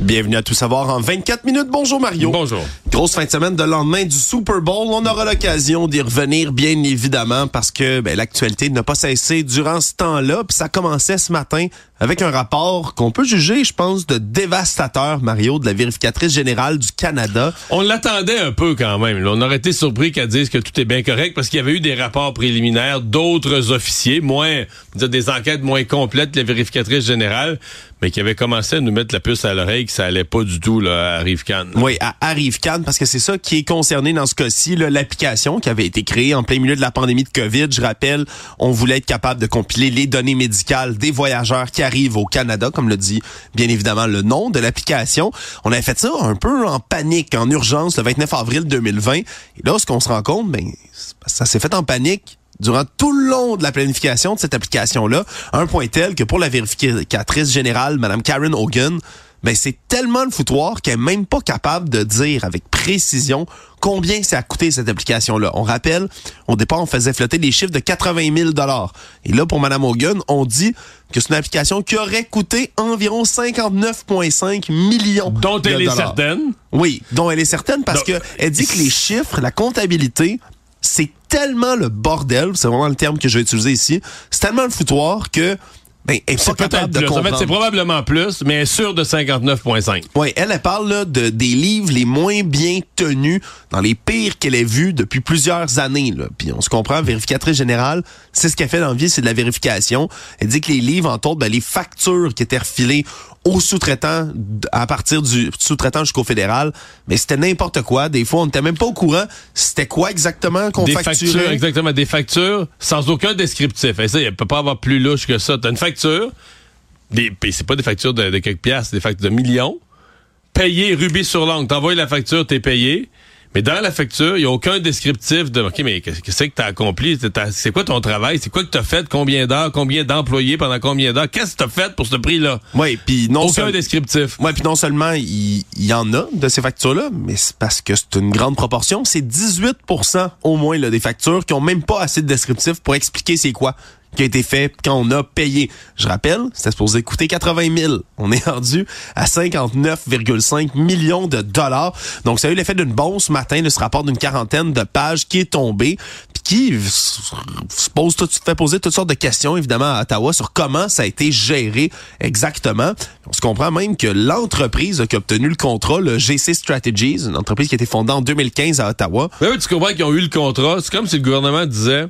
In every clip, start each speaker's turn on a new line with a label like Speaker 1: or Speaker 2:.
Speaker 1: Bienvenue à Tout savoir en 24 minutes. Bonjour Mario.
Speaker 2: Bonjour.
Speaker 1: Grosse fin de semaine de lendemain du Super Bowl. On aura l'occasion d'y revenir, bien évidemment, parce que ben, l'actualité n'a pas cessé durant ce temps-là. Puis ça commençait ce matin avec un rapport qu'on peut juger, je pense, de dévastateur, Mario, de la vérificatrice générale du Canada.
Speaker 2: On l'attendait un peu quand même. On aurait été surpris qu'elle dise que tout est bien correct parce qu'il y avait eu des rapports préliminaires d'autres officiers, moins, des enquêtes moins complètes de la vérificatrice générale, mais qui avaient commencé à nous mettre la puce à l'oreille que ça allait pas du tout là, à Arrive-Can.
Speaker 1: Oui, à Arrive-Can, parce que c'est ça qui est concerné dans ce cas-ci, l'application qui avait été créée en plein milieu de la pandémie de COVID. Je rappelle, on voulait être capable de compiler les données médicales des voyageurs qui arrive au Canada, comme le dit bien évidemment le nom de l'application. On avait fait ça un peu en panique, en urgence, le 29 avril 2020. Et là, ce qu'on se rend compte, ben, ça s'est fait en panique durant tout le long de la planification de cette application-là, un point tel que pour la vérificatrice générale, Madame Karen Hogan, ben c'est tellement le foutoir qu'elle est même pas capable de dire avec précision combien ça a coûté cette application-là. On rappelle, au départ, on faisait flotter des chiffres de 80 000 Et là, pour Mme Hogan, on dit que c'est une application qui aurait coûté environ 59,5 millions
Speaker 2: Dont elle est certaine.
Speaker 1: Oui, dont elle est certaine parce qu'elle que elle dit que les chiffres, la comptabilité, c'est tellement le bordel, c'est vraiment le terme que je vais utiliser ici, c'est tellement le foutoir que ben,
Speaker 2: c'est peut-être plus. En fait, c'est probablement plus, mais elle est sûre de 59,5.
Speaker 1: Oui, elle, elle parle là, de, des livres les moins bien tenus, dans les pires qu'elle ait vus depuis plusieurs années. Là. Puis on se comprend, vérificatrice générale, c'est ce qu'elle fait dans la vie, c'est de la vérification. Elle dit que les livres, entre autres, ben, les factures qui étaient refilées aux sous-traitants à partir du sous-traitant jusqu'au fédéral, mais c'était n'importe quoi. Des fois, on n'était même pas au courant c'était quoi exactement qu'on facturait.
Speaker 2: Factures, exactement, des factures sans aucun descriptif. Et ça, il peut pas avoir plus louche que ça. T'as une facture, des, c'est pas des factures de, de quelques piastres, des factures de millions, payées rubis sur l'angle. T'envoies la facture, t'es payé. Mais dans la facture, il n'y a aucun descriptif de OK, mais qu'est-ce que tu as accompli? C'est quoi ton travail? C'est quoi que tu as fait? Combien d'heures? Combien d'employés pendant combien d'heures? Qu'est-ce que tu as fait pour ce prix-là?
Speaker 1: Oui, puis non
Speaker 2: Aucun descriptif.
Speaker 1: Oui, puis non seulement il y, en a de ces factures-là, mais c'est parce que c'est une grande proportion. C'est 18% au moins là, des factures qui ont même pas assez de descriptif pour expliquer c'est quoi qui a été fait quand on a payé. Je rappelle, c'était supposé coûter 80 000. On est rendu à 59,5 millions de dollars. Donc, ça a eu l'effet d'une bombe ce matin, de ce rapport d'une quarantaine de pages qui est tombé, puis qui se pose tout, fait poser toutes sortes de questions, évidemment, à Ottawa sur comment ça a été géré exactement. On se comprend même que l'entreprise qui a obtenu le contrat, le GC Strategies, une entreprise qui a été fondée en 2015 à Ottawa.
Speaker 2: Oui, oui tu comprends qu'ils ont eu le contrat. C'est comme si le gouvernement disait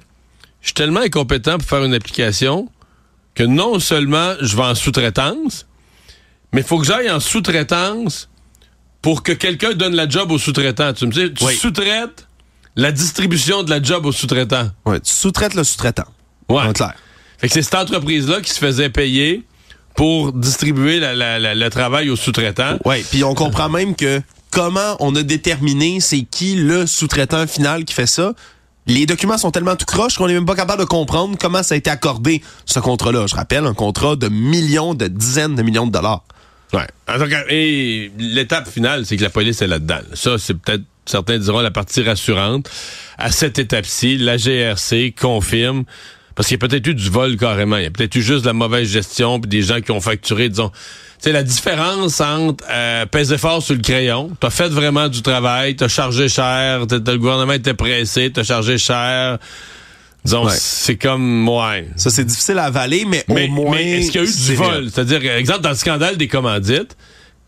Speaker 2: je suis tellement incompétent pour faire une application que non seulement je vais en sous-traitance, mais il faut que j'aille en sous-traitance pour que quelqu'un donne la job au sous-traitant. Tu me dis, tu sous-traites la distribution de la job au sous-traitant.
Speaker 1: Oui, tu sous-traites le sous-traitant.
Speaker 2: Ouais. clair. Fait que c'est cette entreprise-là qui se faisait payer pour distribuer le travail au sous-traitant.
Speaker 1: Oui, puis on comprend même que comment on a déterminé c'est qui le sous-traitant final qui fait ça les documents sont tellement tout croches qu'on n'est même pas capable de comprendre comment ça a été accordé, ce contrat-là. Je rappelle, un contrat de millions, de dizaines de millions de dollars.
Speaker 2: Ouais. Et l'étape finale, c'est que la police est là-dedans. Ça, c'est peut-être, certains diront, la partie rassurante. À cette étape-ci, la GRC confirme parce qu'il y a peut-être eu du vol carrément. Il y a peut-être eu juste de la mauvaise gestion, puis des gens qui ont facturé, disons. C'est la différence entre euh, peser fort sur le crayon, t'as fait vraiment du travail, t'as chargé cher, le gouvernement était pressé, t'as chargé cher. Disons,
Speaker 1: Ouais.
Speaker 2: c'est comme, ouais.
Speaker 1: Ça, c'est difficile à avaler, mais,
Speaker 2: Mais,
Speaker 1: au moins...
Speaker 2: mais est-ce qu'il y a eu du vol? C'est-à-dire, exemple, dans le scandale des commandites,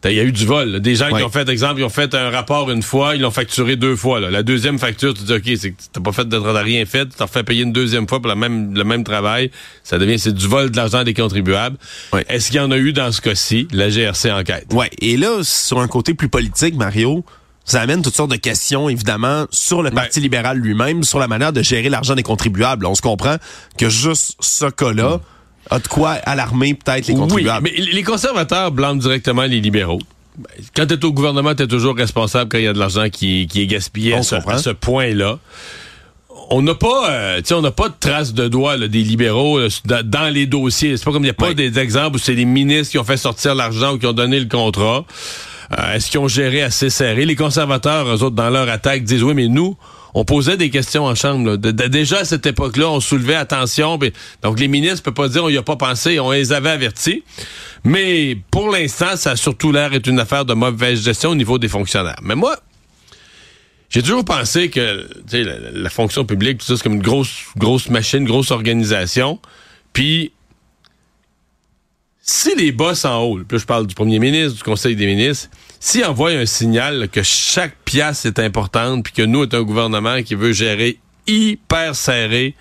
Speaker 2: il y a eu du vol. là. Des gens qui ont fait, exemple, ils ont fait un rapport une fois, ils l'ont facturé deux fois. là. La deuxième facture, tu dis, OK, c'est que t'as pas fait de t'as rien fait, tu t'en refais payer une deuxième fois pour la même, le même travail. Ça devient, c'est du vol de l'argent des contribuables. Est-ce qu'il y en a eu dans ce cas-ci? La GRC enquête.
Speaker 1: Ouais, et là, sur un côté plus politique, Mario, ça amène toutes sortes de questions, évidemment, sur le
Speaker 2: Ben-
Speaker 1: Parti libéral lui-même, sur la manière de gérer l'argent des contribuables. On se comprend que juste ce cas-là a de quoi alarmer peut-être les
Speaker 2: Oui,
Speaker 1: contribuables.
Speaker 2: mais les conservateurs blâment directement les libéraux. Ben, Quand tu es au gouvernement, tu es toujours responsable quand il y a de l'argent qui, qui est gaspillé à ce,
Speaker 1: comprend.
Speaker 2: à ce point-là. On n'a pas, euh, on n'a pas de traces de doigts là, des libéraux là, dans, dans les dossiers. C'est pas comme il n'y a pas
Speaker 1: Oui.
Speaker 2: des exemples où c'est les ministres qui ont fait sortir l'argent ou qui ont donné le contrat. Euh, Est-ce qu'ils ont géré assez serré? Les conservateurs, eux autres, dans leur attaque, disent oui, mais nous, on posait des questions en chambre. déjà à cette époque-là, on soulevait attention. donc les ministres ne peuvent pas dire on y a pas pensé, on les avait avertis. Mais pour l'instant, ça a surtout l'air d'être une affaire de mauvaise gestion au niveau des fonctionnaires. Mais moi, j'ai toujours pensé que la, la fonction publique, tout ça, c'est comme une grosse, grosse machine, grosse organisation. Puis si les boss en haut, là, je parle du premier ministre, du conseil des ministres, s'ils envoient un signal là, que chaque pièce est importante, puis que nous, est un gouvernement qui veut gérer hyper serré,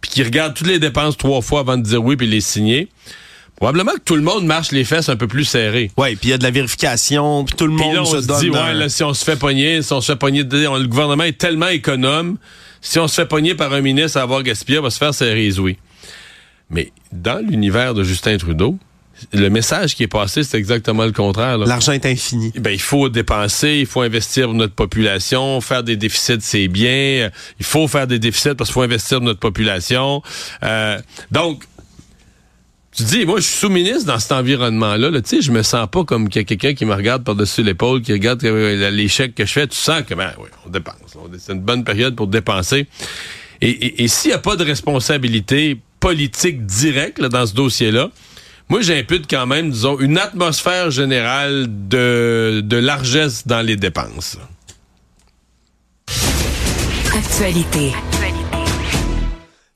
Speaker 2: puis qui regarde toutes les dépenses trois fois avant de dire oui, puis les signer, probablement que tout le monde marche les fesses un peu plus serrées.
Speaker 1: Ouais, puis il y a de la vérification, puis tout le monde
Speaker 2: là, on
Speaker 1: se,
Speaker 2: se
Speaker 1: donne
Speaker 2: dit,
Speaker 1: un-
Speaker 2: ouais, là, si on se fait pogner, si on se fait pogner, on- le gouvernement est tellement économe, si on se fait pogner par un ministre à avoir gaspillé, on va se faire serrer les ouïes. Mais dans l'univers de Justin Trudeau, le message qui est passé, c'est exactement le contraire.
Speaker 1: L'argent est infini.
Speaker 2: Ben, il faut dépenser, il faut investir pour notre population, faire des déficits, c'est bien. Euh, Il faut faire des déficits parce qu'il faut investir pour notre population. Euh, donc, tu dis, moi, je suis sous-ministre dans cet environnement-là. Là, tu sais, je me sens pas comme quelqu'un qui me regarde par-dessus l'épaule, qui regarde euh, les chèques que je fais. Tu sens que, ben, oui, on dépense. C'est une bonne période pour dépenser. Et, et- et s'il n'y a pas de responsabilité politique directe là, dans ce dossier-là, moi, j'impute quand même, disons, une atmosphère générale de, de largesse dans les dépenses.
Speaker 3: Actualité.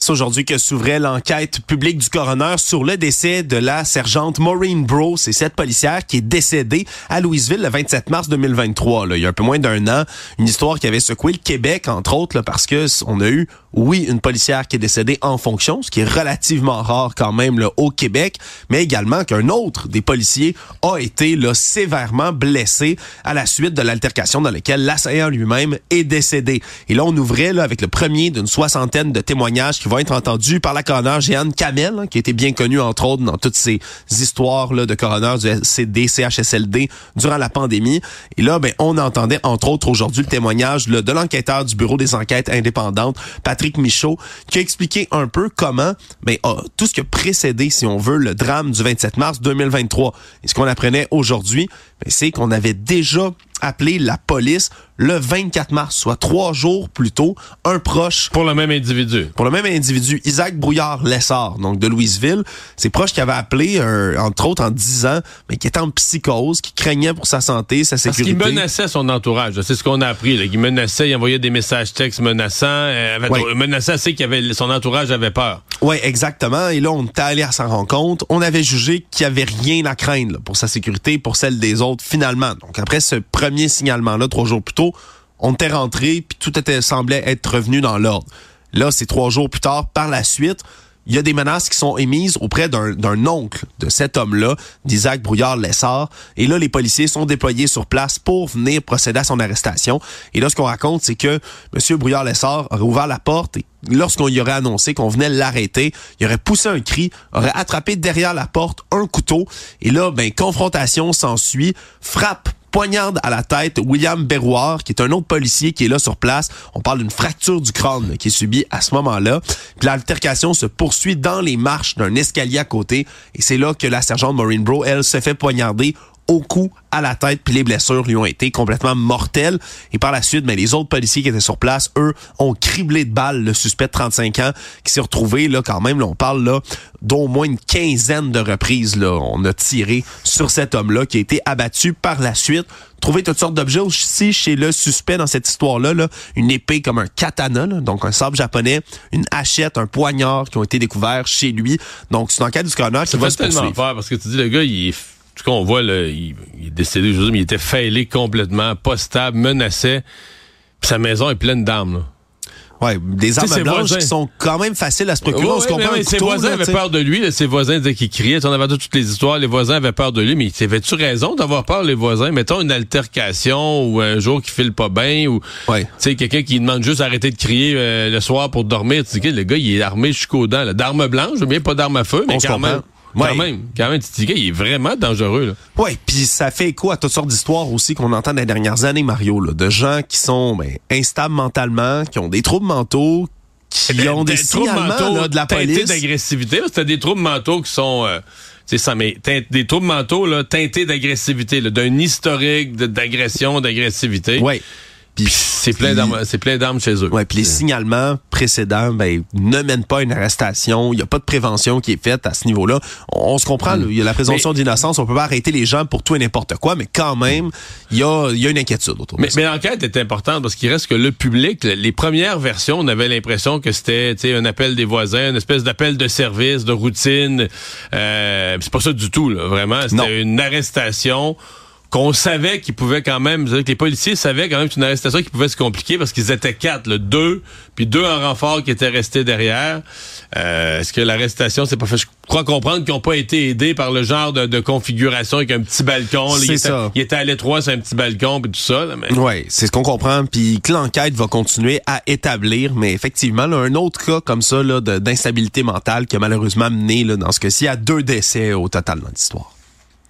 Speaker 1: C'est aujourd'hui que s'ouvrait l'enquête publique du coroner sur le décès de la sergente Maureen Bro. C'est cette policière qui est décédée à Louisville le 27 mars 2023. Là. Il y a un peu moins d'un an. Une histoire qui avait secoué le Québec, entre autres, là, parce que s- on a eu, oui, une policière qui est décédée en fonction, ce qui est relativement rare quand même là, au Québec, mais également qu'un autre des policiers a été là, sévèrement blessé à la suite de l'altercation dans laquelle l'assaillant lui-même est décédé. Et là, on ouvrait là, avec le premier d'une soixantaine de témoignages qui vont être entendus par la coroner Jeanne Kamel, hein, qui été bien connue, entre autres, dans toutes ces histoires là, de coroner du SCD, CHSLD durant la pandémie. Et là, ben, on entendait, entre autres, aujourd'hui, le témoignage là, de l'enquêteur du Bureau des enquêtes indépendantes, Patrick Michaud, qui a expliqué un peu comment ben, tout ce qui a précédé, si on veut, le drame du 27 mars 2023. Et ce qu'on apprenait aujourd'hui, ben, c'est qu'on avait déjà appelé la police le 24 mars, soit trois jours plus tôt, un proche
Speaker 2: Pour le même individu.
Speaker 1: pour le même individu, Isaac Brouillard-Lessard, donc de Louisville, ses proches qui avaient appelé, euh, entre autres en disant, mais qui était en psychose, qui craignait pour sa santé, sa
Speaker 2: Parce
Speaker 1: sécurité.
Speaker 2: qu'il menaçait son entourage. C'est ce qu'on a appris. Là. Il menaçait, il envoyait des messages textes menaçants. Euh, avait-
Speaker 1: Ouais.
Speaker 2: Menaçait assez qu'il avait, son entourage avait peur.
Speaker 1: Oui, exactement. Et là, on était allé à sa rencontre. On avait jugé qu'il n'y avait rien à craindre là, pour sa sécurité, pour celle des autres, finalement. Donc, après ce premier signalement-là, trois jours plus tôt, on était rentré, puis tout semblait être revenu dans l'ordre. Là, c'est trois jours plus tard, par la suite, il y a des menaces qui sont émises auprès d'un d'un oncle de cet homme-là, d'Isaac Brouillard-Lessard. Et là, les policiers sont déployés sur place pour venir procéder à son arrestation. Et là, ce qu'on raconte, c'est que M. Brouillard-Lessard aurait ouvert la porte et lorsqu'on y aurait annoncé qu'on venait l'arrêter, il aurait poussé un cri, aurait attrapé derrière la porte un couteau. Et là, ben, confrontation s'ensuit, frappe poignarde à la tête William Berrouard, qui est un autre policier qui est là sur place. On parle d'une fracture du crâne qui est subie à ce moment-là. Puis l'altercation se poursuit dans les marches d'un escalier à côté. Et c'est là que la sergente Maureen Bro, elle, se fait poignarder au cou, à la tête, puis les blessures lui ont été complètement mortelles. Et par la suite, mais les autres policiers qui étaient sur place, eux, ont criblé de balles le suspect de 35 ans qui s'est retrouvé, là, quand même, là, on parle là d'au moins une quinzaine de reprises. Là, on a tiré sur cet homme-là qui a été abattu par la suite. Trouvé toutes sortes d'objets aussi chez le suspect dans cette histoire-là. Là, une épée comme un katana, là, donc un sabre japonais, une hachette, un poignard qui ont été découverts chez lui. Donc, c'est une enquête du coroner qui
Speaker 2: Ça
Speaker 1: va se poursuivre.
Speaker 2: peur parce que tu dis, le gars, il est. Tout cas, on voit, là, il, il est décédé, je veux dire, mais il était faillé complètement, pas stable, menaçait. Puis sa maison est pleine d'armes.
Speaker 1: Ouais, des armes blanches
Speaker 2: voisins-
Speaker 1: qui sont quand même faciles à se procurer. on se comprend
Speaker 2: oui, ses voisins
Speaker 1: là,
Speaker 2: avaient peur de lui. là, ses voisins disaient qu'il criait. On avait toutes les histoires. Les voisins avaient peur de lui. Mais avait-tu raison d'avoir peur, les voisins? Mettons une altercation ou un jour qui file pas bien ou
Speaker 1: Ouais.
Speaker 2: tu sais, quelqu'un qui demande juste d'arrêter de crier euh, le soir pour dormir. Tu dis, que le gars, il est armé jusqu'aux dents. D'armes blanches, bien pas d'armes à feu, mais
Speaker 1: On
Speaker 2: quand même.
Speaker 1: Ouais.
Speaker 2: Quand même, quand même, gars, il est vraiment dangereux.
Speaker 1: Oui, puis ça fait écho à toutes sortes d'histoires aussi qu'on entend dans les dernières années, Mario, là, de gens qui sont ben, instables mentalement, qui ont des troubles mentaux, qui ont des,
Speaker 2: troubles mentaux
Speaker 1: là, de la
Speaker 2: teintés
Speaker 1: police.
Speaker 2: d'agressivité. C'était des troubles mentaux qui sont... euh, c'est ça, mais des troubles mentaux là, teintés d'agressivité, d'un historique d'agression, d'agressivité.
Speaker 1: Ouais.
Speaker 2: Puis c'est plein d'armes, c'est plein d'armes chez eux.
Speaker 1: Ouais, puis les signalements précédents ben, ne mènent pas à une arrestation. Il n'y a pas de prévention qui est faite à ce niveau-là. On, on se comprend, là, il y a la présomption d'innocence. On peut pas arrêter les gens pour tout et n'importe quoi, mais quand même, il y a, il y a une inquiétude autour de
Speaker 2: Mais,
Speaker 1: ça.
Speaker 2: mais l'enquête est importante parce qu'il reste que le public, le- les premières versions, on avait l'impression que c'était tu sais, un appel des voisins, une espèce d'appel de service, de routine. Euh, c'est pas ça du tout, là, vraiment.
Speaker 1: Non.
Speaker 2: C'était une arrestation qu'on savait qu'il pouvait quand même, que les policiers savaient quand même que c'est une arrestation qui pouvait se compliquer parce qu'ils étaient quatre, là, deux, puis deux en renfort qui étaient restés derrière. Euh, Est-ce que l'arrestation s'est pas fait? Je crois comprendre qu'ils n'ont pas été aidés par le genre de, de configuration avec un petit balcon. là.
Speaker 1: C'est ça.
Speaker 2: il était à l'étroit sur un petit balcon puis tout ça. Là, mais...
Speaker 1: Oui, c'est ce qu'on comprend, puis que l'enquête va continuer à établir, mais effectivement, là, un autre cas comme ça d'instabilité mentale qui a malheureusement mené là, dans ce cas-ci à deux décès au total dans l'histoire.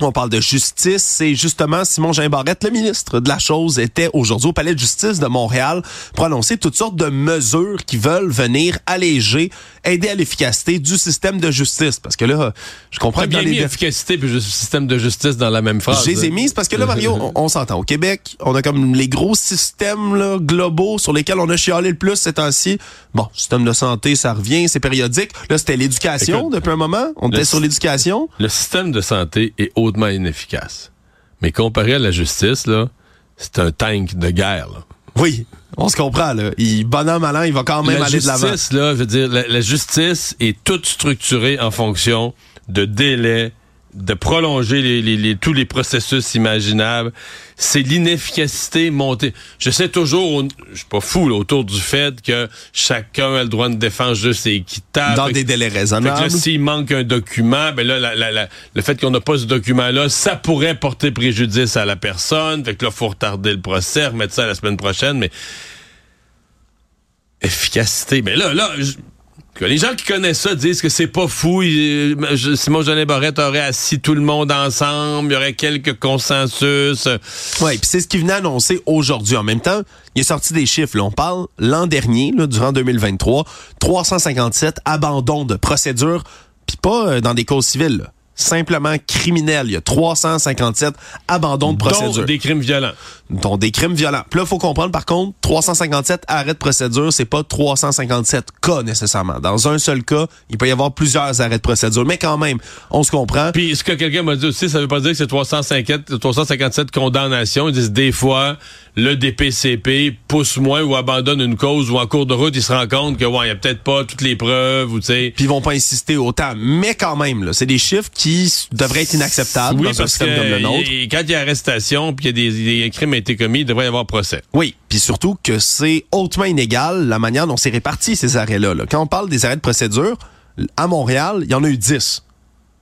Speaker 1: On parle de justice. C'est justement Simon Jean Barrette, le ministre de la chose, était aujourd'hui au Palais de justice de Montréal pour annoncer toutes sortes de mesures qui veulent venir alléger, aider à l'efficacité du système de justice. Parce que là, je comprends
Speaker 2: T'as
Speaker 1: que dans
Speaker 2: bien mis
Speaker 1: les...
Speaker 2: efficacité puis juste système de justice dans la même phrase.
Speaker 1: Je les ai
Speaker 2: hein.
Speaker 1: mises parce que là, Mario, on, on s'entend. Au Québec, on a comme les gros systèmes là, globaux sur lesquels on a chialé le plus ces temps-ci. Bon, système de santé, ça revient, c'est périodique. Là, c'était l'éducation depuis un moment. On
Speaker 2: le
Speaker 1: était sur l'éducation.
Speaker 2: Le système de santé est hautement inefficace. Mais comparé à la justice, là, c'est un tank de guerre. là.
Speaker 1: Oui, on se comprend. Là. Il, bon an, mal an, il va quand même
Speaker 2: la
Speaker 1: aller de l'avant.
Speaker 2: justice, là, je veux dire, la, la justice est toute structurée en fonction de délais, de prolonger les, les- les- tous les processus imaginables. C'est l'inefficacité montée. Je sais toujours, je suis pas fou là, autour du fait que chacun a le droit de défense juste et équitable.
Speaker 1: Dans
Speaker 2: Fait
Speaker 1: des délais
Speaker 2: fait que
Speaker 1: raisonnables.
Speaker 2: là, s'il manque un document, ben là, la- la- la- le fait qu'on n'a pas ce document-là, ça pourrait porter préjudice à la personne. Fait que là, faut retarder le procès, remettre ça la semaine prochaine, mais efficacité. Mais là, là, que les gens qui connaissent ça disent que c'est pas fou. Il- je- Simon Jeanet Barrette aurait assis tout le monde ensemble, il y aurait quelques consensus.
Speaker 1: Oui, puis c'est ce qui venait annoncer aujourd'hui. En même temps, il est sorti des chiffres. Là. On parle l'an dernier, là, durant 2023, 357 abandons de procédures, puis pas euh, dans des causes civiles. là. Simplement criminelles. Il y a 357 abandons de
Speaker 2: dont
Speaker 1: procédures.
Speaker 2: des crimes violents.
Speaker 1: dont des crimes violents. Puis là, il faut comprendre, par contre, 357 arrêts de procédure, c'est pas 357 cas nécessairement. Dans un seul cas, il peut y avoir plusieurs arrêts de procédure. Mais quand même, on se comprend.
Speaker 2: Puis ce que quelqu'un m'a dit aussi, ça veut pas dire que c'est 357, 357 condamnations. Ils disent des fois, le DPCP pousse moins ou abandonne une cause ou en cours de route, il se rend compte que ouais, il y a peut-être pas toutes les preuves ou tu sais.
Speaker 1: puis ils vont pas insister autant. Mais quand même, là, c'est des chiffres qui devraient être inacceptables
Speaker 2: Oui,
Speaker 1: dans un
Speaker 2: parce que
Speaker 1: système comme le nôtre.
Speaker 2: y- quand il y a arrestation puis qu'il y a des, des crimes ont été commis, il devrait y avoir procès.
Speaker 1: Oui, puis surtout que c'est hautement inégal la manière dont c'est réparti ces arrêts-là. là. Quand on parle des arrêts de procédure, à Montréal, il y en a eu 10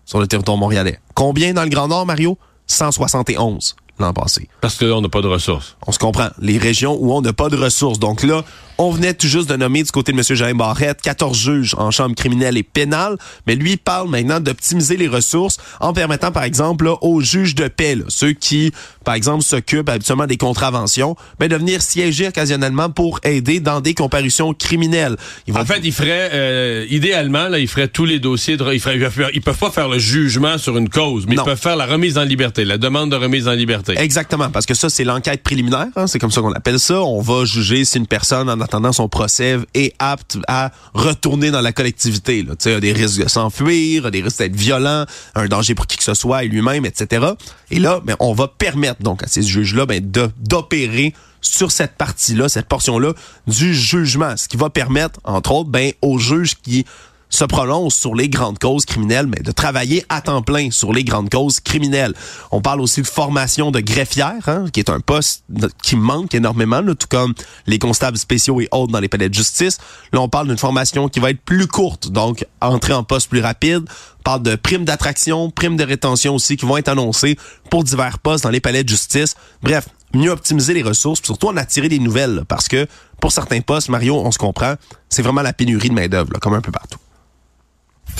Speaker 1: sur le territoire montréalais. Combien dans le Grand Nord, Mario? 171 l'an passé.
Speaker 2: Parce que là, on n'a pas de ressources.
Speaker 1: On se comprend. Les régions où on n'a pas de ressources. Donc là, On venait tout juste de nommer du côté de M. Jean Barrette 14 juges en chambre criminelle et pénale, mais lui parle maintenant d'optimiser les ressources en permettant, par exemple, là, aux juges de paix, là, ceux qui, par exemple, s'occupent habituellement des contraventions, ben, de venir siéger occasionnellement pour aider dans des comparutions criminelles. Ils vont
Speaker 2: En fait, il ferait, euh, idéalement, là, il ferait tous les dossiers. De, il ferait, ils peuvent pas faire le jugement sur une cause, mais
Speaker 1: Non.
Speaker 2: ils peuvent faire la remise en liberté, la demande de remise en liberté.
Speaker 1: Exactement, parce que ça, c'est l'enquête préliminaire, hein, c'est comme ça qu'on appelle ça. On va juger si une personne, en attendant son procès, est apte à retourner dans la collectivité. Là. Sais, a des risques de s'enfuir, des risques d'être violent, un danger pour qui que ce soit et lui-même, etc. Et là, ben, on va permettre donc à ces juges-là ben, d'opérer sur cette partie-là, cette portion-là du jugement, ce qui va permettre, entre autres, ben, aux juges qui se prononcent sur les grandes causes criminelles, mais de travailler à temps plein sur les grandes causes criminelles. On parle aussi de formation de greffière, hein, qui est un poste qui manque énormément, là, tout comme les constables spéciaux et autres dans les palais de justice. Là, on parle d'une formation qui va être plus courte, donc entrer en poste plus rapide. On parle de primes d'attraction, primes de rétention aussi qui vont être annoncées pour divers postes dans les palais de justice. Bref, mieux optimiser les ressources, puis surtout en attirer des nouvelles, parce que pour certains postes, Mario, on se comprend, c'est vraiment la pénurie de main-d'œuvre, comme un peu partout.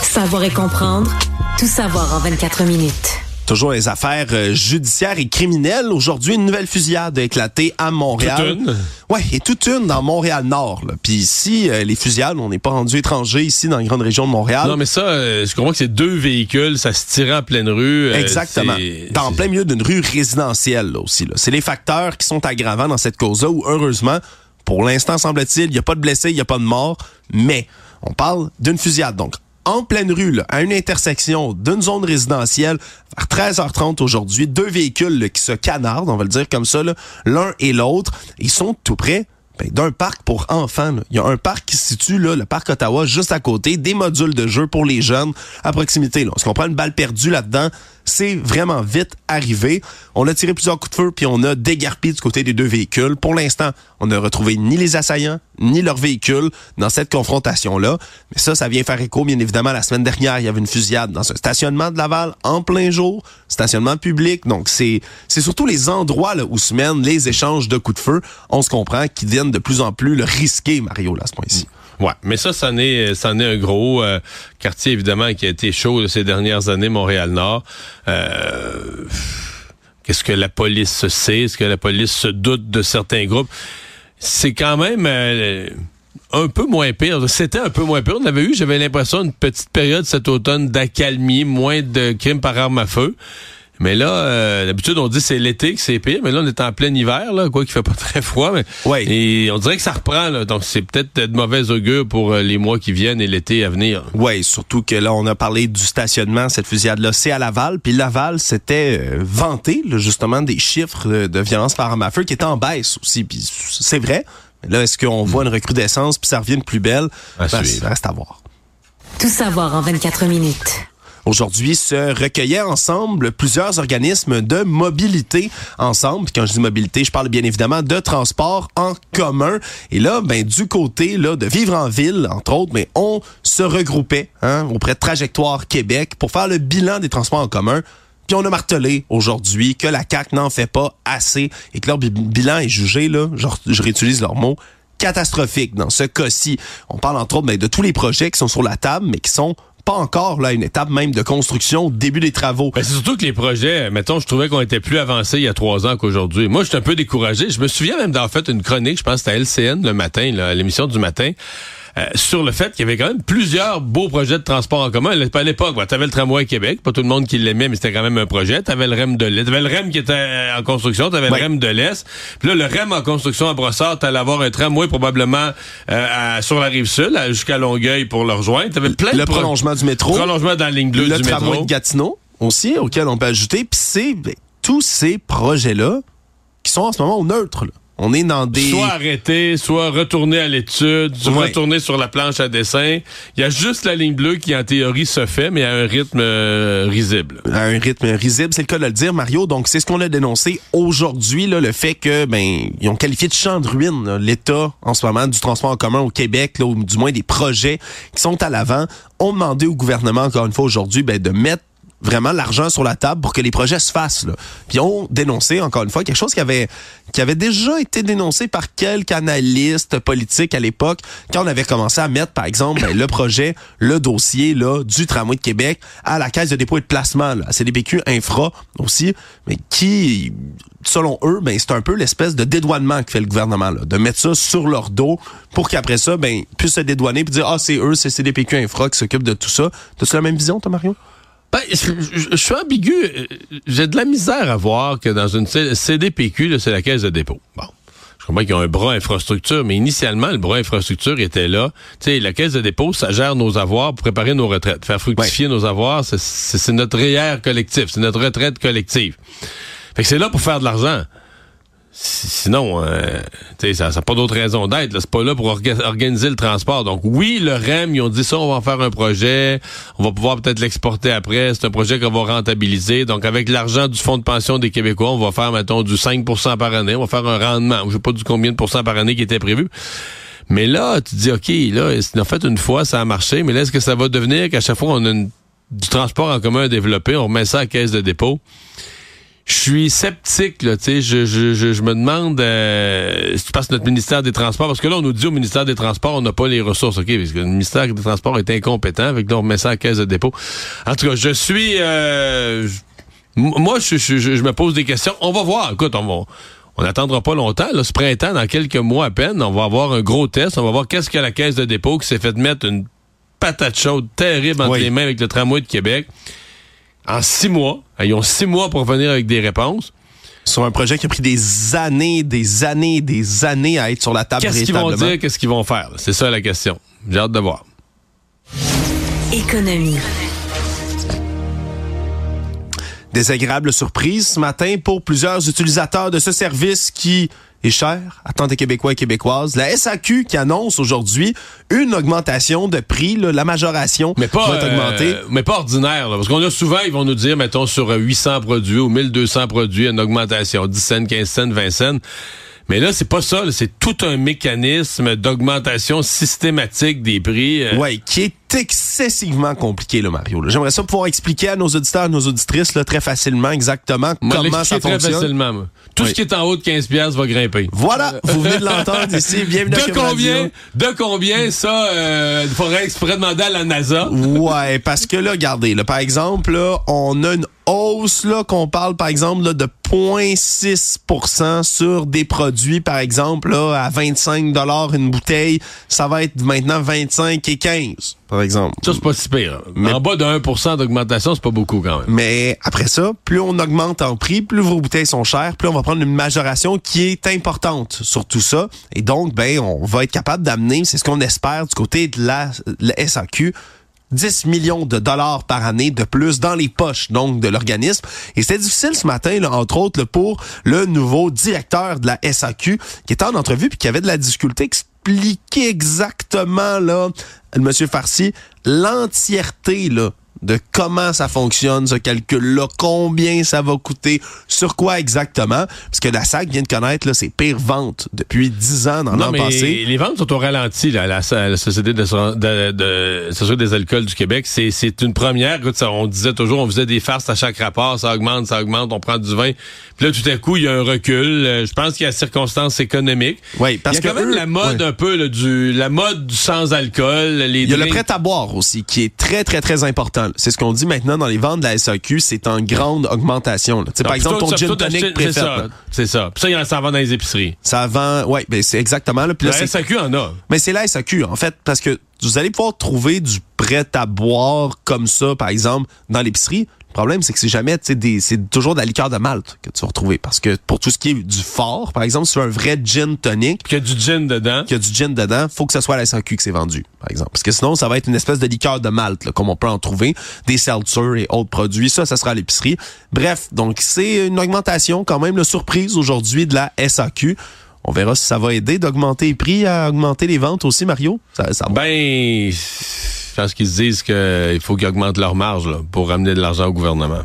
Speaker 3: Savoir et comprendre, tout savoir en 24 minutes.
Speaker 1: Toujours les affaires euh, judiciaires et criminelles. Aujourd'hui, une nouvelle fusillade a éclaté à Montréal.
Speaker 2: Toute une?
Speaker 1: Ouais, et toute une dans Montréal-Nord. là. Puis ici, euh, les fusillades, on n'est pas rendu étranger ici dans la grande région de Montréal.
Speaker 2: Non, mais ça, euh, je comprends que c'est deux véhicules, ça se tirait en pleine rue. euh,
Speaker 1: Exactement. Dans plein milieu d'une rue résidentielle là, aussi. là. C'est les facteurs qui sont aggravants dans cette cause-là où, heureusement, pour l'instant, semble-t-il, il n'y a pas de blessés, il n'y a pas de morts, mais on parle d'une fusillade. Donc, en pleine rue, à une intersection d'une zone résidentielle, vers 13h30 aujourd'hui, deux véhicules qui se canardent, on va le dire comme ça, l'un et l'autre, ils sont tout près ben, d'un parc pour enfants. Il y a un parc qui se situe, là, le parc Ottawa, juste à côté, des modules de jeu pour les jeunes à proximité. Là. Est-ce qu'on prend une balle perdue là-dedans? C'est vraiment vite arrivé. On a tiré plusieurs coups de feu, puis on a dégarpi du côté des deux véhicules. Pour l'instant, on n'a retrouvé ni les assaillants, ni leur véhicule dans cette confrontation-là. Mais ça, ça vient faire écho, bien évidemment, la semaine dernière, il y avait une fusillade dans un stationnement de Laval en plein jour, stationnement public. Donc, c'est c'est surtout les endroits là, où se mènent les échanges de coups de feu, on se comprend, qui deviennent de plus en plus le risqué, Mario, là, à ce point-ci.
Speaker 2: Ouais, mais ça, ça en est, ça en est un gros euh, quartier, évidemment, qui a été chaud ces dernières années, Montréal-Nord. Euh, Qu'est-ce que la police sait? Est-ce que la police se doute de certains groupes? C'est quand même euh, un peu moins pire. C'était un peu moins pire. On avait eu, j'avais l'impression, une petite période cet automne d'accalmie, moins de crimes par arme à feu. Mais là, euh, d'habitude, on dit c'est l'été que c'est pire, mais là, on est en plein hiver, là, quoi qu'il fait pas très froid. Mais,
Speaker 1: Ouais.
Speaker 2: Et on dirait que ça reprend, là. Donc, c'est peut-être de mauvais augure pour euh, les mois qui viennent et l'été à venir.
Speaker 1: Oui, surtout que là, on a parlé du stationnement, cette fusillade-là, c'est à Laval. Puis Laval, c'était euh, vanté, là, justement, des chiffres de, de violence par arme à feu qui étaient en baisse aussi. Puis c'est vrai. Mais là, est-ce qu'on voit une recrudescence puis ça revient de plus belle?
Speaker 2: À
Speaker 1: Ben, ça reste à voir.
Speaker 3: Tout savoir en 24 minutes.
Speaker 1: Aujourd'hui, se recueillaient ensemble plusieurs organismes de mobilité ensemble. Quand je dis mobilité, je parle bien évidemment de transport en commun. Et là, ben du côté là de vivre en ville, entre autres, mais on se regroupait hein, auprès de Trajectoire Québec pour faire le bilan des transports en commun. Puis on a martelé aujourd'hui que la CAC n'en fait pas assez et que leur bi- bilan est jugé là, je, je réutilise leurs mots, catastrophique dans ce cas-ci. On parle entre autres ben, de tous les projets qui sont sur la table, mais qui sont pas encore là une étape même de construction, début des travaux.
Speaker 2: Ben, c'est surtout que les projets, mettons, je trouvais qu'on était plus avancés il y a trois ans qu'aujourd'hui. Moi, j'étais un peu découragé. Je me souviens même d'avoir fait une chronique, je pense à LCN le matin, là, à l'émission du matin, euh, sur le fait qu'il y avait quand même plusieurs beaux projets de transport en commun. À l'époque, tu avais le tramway à Québec, pas tout le monde qui l'aimait, mais c'était quand même un projet. Tu avais le REM de l'Est, t'avais le REM qui était euh, en construction, tu avais le REM de l'Est. Puis là, le REM en construction à Brossard, tu allais avoir un tramway probablement euh, à- sur la rive sud, jusqu'à Longueuil pour le rejoindre. T'avais plein de
Speaker 1: le
Speaker 2: pro-
Speaker 1: prolongement du métro,
Speaker 2: prolongement dans la ligne bleue
Speaker 1: le
Speaker 2: du
Speaker 1: tramway
Speaker 2: métro.
Speaker 1: de Gatineau aussi, auquel on peut ajouter. Puis c'est ben, tous ces projets-là qui sont en ce moment au neutre. là. On est dans des...
Speaker 2: Soit arrêter, soit retourner à l'étude, soit
Speaker 1: Ouais.
Speaker 2: retourner sur la planche à dessin. Il y a juste la ligne bleue qui, en théorie, se fait, mais à un rythme euh, risible.
Speaker 1: à un rythme risible, c'est le cas de le dire, Mario. Donc, c'est ce qu'on a dénoncé aujourd'hui, là, le fait que, ben, ils ont qualifié de champ de ruine, l'État, en ce moment, du transport en commun au Québec, là, ou du moins des projets qui sont à l'avant, ont demandé au gouvernement, encore une fois, aujourd'hui, ben, de mettre vraiment l'argent sur la table pour que les projets se fassent. Puis on dénonçait, encore une fois, quelque chose qui avait, qui avait déjà été dénoncé par quelques analystes politiques à l'époque, quand on avait commencé à mettre, par exemple, ben, le projet, le dossier là, du tramway de Québec à la caisse de dépôt et de placement, à CDPQ Infra aussi, mais qui, selon eux, ben, c'est un peu l'espèce de dédouanement que fait le gouvernement, là, de mettre ça sur leur dos pour qu'après ça, ben, puissent se dédouaner et dire, ah, c'est eux, c'est CDPQ Infra qui s'occupe de tout ça. T'as-tu la même vision, toi, Mario?
Speaker 2: Ben, je, je- je suis ambigu. J'ai de la misère à voir que dans une CDPQ, c'est la caisse de dépôt. Bon. Je comprends qu'ils ont un bras infrastructure, mais initialement, le bras infrastructure était là. Tu sais, la caisse de dépôt, ça gère nos avoirs pour préparer nos retraites. Faire fructifier nos avoirs, c'est- notre REER collectif, c'est notre retraite collective. Fait que c'est là pour faire de l'argent. Si- Sinon, euh, ça n'a pas d'autre raison d'être. C'est pas là pour orga- organiser le transport. Donc oui, le REM, ils ont dit ça, on va en faire un projet, on va pouvoir peut-être l'exporter après. C'est un projet qu'on va rentabiliser. Donc avec l'argent du fonds de pension des Québécois, on va faire, mettons, du 5% par année. On va faire un rendement. Je sais pas du combien de pourcents par année qui était prévu. Mais là, tu dis, OK, là, a fait une fois, ça a marché, mais là, est-ce que ça va devenir qu'à chaque fois on a une- du transport en commun à développer, on remet ça à caisse de dépôt? Je suis sceptique, là, tu sais, je, je, je, je me demande euh, si tu passes notre ministère des Transports, parce que là, on nous dit au ministère des Transports, on n'a pas les ressources, OK, parce que le ministère des Transports est incompétent, avec là, on remet ça à caisse de dépôt. En tout cas, je suis... euh, moi, je, je, je, je me pose des questions. On va voir, écoute, on va... On n'attendra pas longtemps. Là, ce printemps, dans quelques mois à peine, on va avoir un gros test. On va voir qu'est-ce que la caisse de dépôt qui s'est fait mettre une patate chaude terrible entre
Speaker 1: Oui.
Speaker 2: les mains avec le tramway de Québec. En six mois, ils ont six mois pour venir avec des réponses.
Speaker 1: Sur un projet qui a pris des années, des années, des années à être sur la table
Speaker 2: Qu'est-ce qu'ils vont dire, qu'est-ce qu'ils vont faire? C'est ça la question. J'ai hâte de voir.
Speaker 3: Économie.
Speaker 1: Désagréable surprise ce matin pour plusieurs utilisateurs de ce service qui est cher à tant de Québécois et Québécoises. La SAQ qui annonce aujourd'hui une augmentation de prix, là, la majoration
Speaker 2: Mais pas,
Speaker 1: va être augmentée.
Speaker 2: euh, mais pas ordinaire. là, parce qu'on a souvent, ils vont nous dire, mettons, sur euh, 800 produits ou 1200 produits, une augmentation, 10 cents, 15 cents, 20 cents. Mais là, c'est pas ça. C'est tout un mécanisme d'augmentation systématique des prix. euh,
Speaker 1: Ouais, qui est excessivement compliqué, là, Mario. J'aimerais ça pouvoir expliquer à nos auditeurs, à nos auditrices, là, très facilement, exactement
Speaker 2: moi,
Speaker 1: comment ça
Speaker 2: l'expliquer très
Speaker 1: fonctionne.
Speaker 2: facilement. moi. Tout
Speaker 1: Oui.
Speaker 2: ce qui est en haut de 15 piastres va grimper.
Speaker 1: Voilà, vous venez de l'entendre ici. Bienvenue
Speaker 2: De combien?
Speaker 1: Radio.
Speaker 2: De combien ça? euh, Il faudrait, faudrait demander à la NASA?
Speaker 1: Ouais, parce que là, regardez, là, par exemple, là, on a une hausse là qu'on parle, par exemple, là, de 0,6% sur des produits, par exemple, là, à 25 une bouteille. Ça va être maintenant 25 et 15, par exemple.
Speaker 2: Ça, c'est pas si pire.
Speaker 1: Mais-
Speaker 2: En bas de 1% d'augmentation, c'est pas beaucoup quand même.
Speaker 1: Mais après ça, plus on augmente en prix, plus vos bouteilles sont chères, plus on va prendre une majoration qui est importante sur tout ça. Et donc, ben, on va être capable d'amener, c'est ce qu'on espère du côté de la, la SAQ, 10 millions de dollars par année de plus dans les poches donc de l'organisme. Et c'était difficile ce matin, là, entre autres, pour le nouveau directeur de la SAQ qui était en entrevue puis qui avait de la difficulté expliquer exactement là, monsieur Farsi, l'entièreté de comment ça fonctionne, ce calcul-là, combien ça va coûter, sur quoi exactement. Parce que la SAC vient de connaître là, ses pires ventes depuis 10 ans dans l'an passé.
Speaker 2: les ventes sont au ralenti, là, la, Société de, de, de- Société des alcools du Québec. C'est, c'est une première. Écoute, ça, on disait toujours, on faisait des farces à chaque rapport, ça augmente, ça augmente, on prend du vin. Puis là, tout à coup, il y a un recul. Euh, je pense qu'il y a circonstances économiques.
Speaker 1: Oui, parce
Speaker 2: il y a
Speaker 1: que
Speaker 2: quand même
Speaker 1: eux-
Speaker 2: la mode
Speaker 1: ouais.
Speaker 2: un peu, là, du, la mode du sans-alcool. Les
Speaker 1: Il y a le prêt à boire aussi, qui est très, très, très important. C'est ce qu'on dit maintenant dans les ventes de la SAQ, c'est en grande augmentation. sais, Par exemple,
Speaker 2: plutôt-
Speaker 1: ton gin
Speaker 2: plutôt
Speaker 1: tonic préfet.
Speaker 2: C'est ça. Ça. Puis ça, il y en a ça en vend dans les épiceries.
Speaker 1: Ça vend, ouais, ben c'est exactement. Là, Puis là,
Speaker 2: La SAQ en a.
Speaker 1: Mais c'est la SAQ, en fait, parce que vous allez pouvoir trouver du prêt à boire comme ça, par exemple, dans l'épicerie. Le problème, c'est que c'est jamais, tu sais, des- c'est toujours de la liqueur de malt que tu vas retrouver. Parce que pour tout ce qui est du fort, par exemple, si tu veux un vrai gin tonic,
Speaker 2: qu'il y a du gin dedans.
Speaker 1: qu'il y a du gin dedans, faut que ce soit à la SAQ que c'est vendu, par exemple. Parce que sinon, ça va être une espèce de liqueur de malt, là, comme on peut en trouver, des seltzers et autres produits. Ça, ça sera à l'épicerie. Bref, donc c'est une augmentation quand même, la surprise aujourd'hui de la SAQ. On verra si ça va aider d'augmenter les prix à augmenter les ventes aussi, Mario. Ça, ça va.
Speaker 2: Ben, je pense qu'ils se disent qu'il faut qu'ils augmentent leur marge là, pour ramener de l'argent au gouvernement.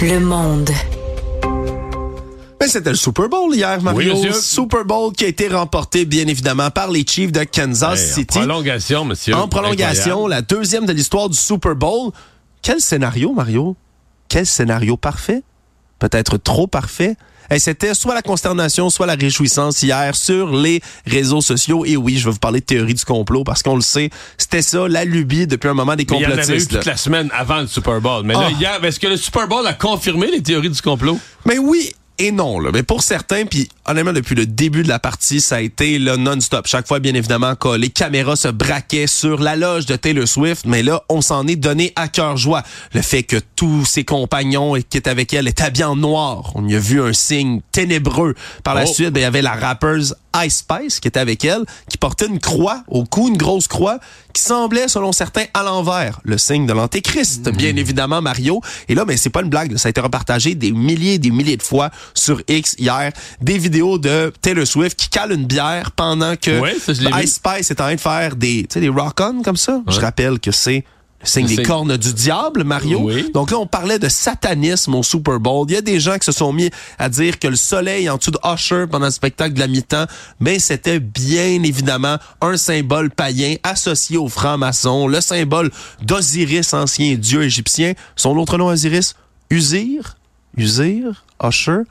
Speaker 3: Le monde.
Speaker 1: Ben, c'était le Super Bowl hier, Mario.
Speaker 2: Oui.
Speaker 1: Super Bowl qui a été remporté, bien évidemment, par les Chiefs de Kansas
Speaker 2: Hey, en
Speaker 1: City.
Speaker 2: prolongation, monsieur.
Speaker 1: En prolongation,
Speaker 2: Incroyable.
Speaker 1: la deuxième de l'histoire du Super Bowl. quel scénario, Mario? Quel scénario parfait? Peut-être trop parfait? Et c'était soit la consternation, soit la réjouissance hier sur les réseaux sociaux. Et oui, je vais vous parler de théorie du complot parce qu'on le sait, c'était ça, la lubie depuis un moment des
Speaker 2: Mais il y en
Speaker 1: complotistes.
Speaker 2: avait eu toute la semaine avant le Super Bowl. Mais là,
Speaker 1: Ah.
Speaker 2: hier, est-ce que le Super Bowl a confirmé les théories du complot?
Speaker 1: Mais oui et non, là. Mais pour certains, puis honnêtement, depuis le début de la partie, ça a été là, non-stop. Chaque fois, bien évidemment, que les caméras se braquaient sur la loge de Taylor Swift, mais là, on s'en est donné à cœur joie. Le fait que tous ses compagnons qui étaient avec elle étaient habillés en noir. On y a vu un signe ténébreux. Par la
Speaker 2: Oh.
Speaker 1: suite, ben, il y avait la rappeuse Ice Spice qui était avec elle, qui portait une croix au cou, une grosse croix, qui semblait, selon certains, à l'envers. Le signe de l'Antéchrist, bien évidemment, Mario. Et là, mais c'est pas une blague, ça a été repartagé des milliers et des milliers de fois sur X hier. Des vidéos de Taylor Swift qui cale une bière pendant que
Speaker 2: Ouais, ça, je l'ai vu.
Speaker 1: Ice Spice est en train de faire des, tu sais, des rock-on comme ça. Je rappelle que c'est le signe des cornes du diable, Mario.
Speaker 2: Oui.
Speaker 1: Donc là, on parlait de satanisme au Super Bowl. Il y a des gens qui se sont mis à dire que le soleil en dessous de Usher pendant le spectacle de la mi-temps, mais c'était bien évidemment un symbole païen associé aux francs-maçons, le symbole d'Osiris, ancien dieu égyptien. Son autre nom, Osiris? Usir? Usir? Usher?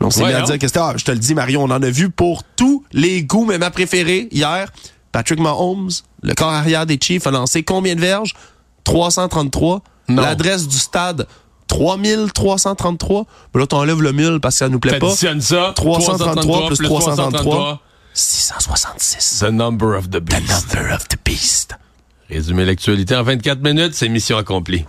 Speaker 1: Là, on s'est mis à dire que c'était, ah, je te le dis, Mario, on en a vu pour tous les goûts, mais ma préférée, hier, Patrick Mahomes, le corps arrière des Chiefs, a lancé combien de verges? 333.
Speaker 2: Non.
Speaker 1: L'adresse du stade, 3333. Mais là, t'enlèves le 1000 parce que ça nous plaît pas.
Speaker 2: Ça.
Speaker 1: 333 plus 333. 666.
Speaker 2: The number of the
Speaker 1: The
Speaker 2: beast.
Speaker 1: number of the beast.
Speaker 2: Résumer l'actualité en 24 minutes, c'est mission accomplie.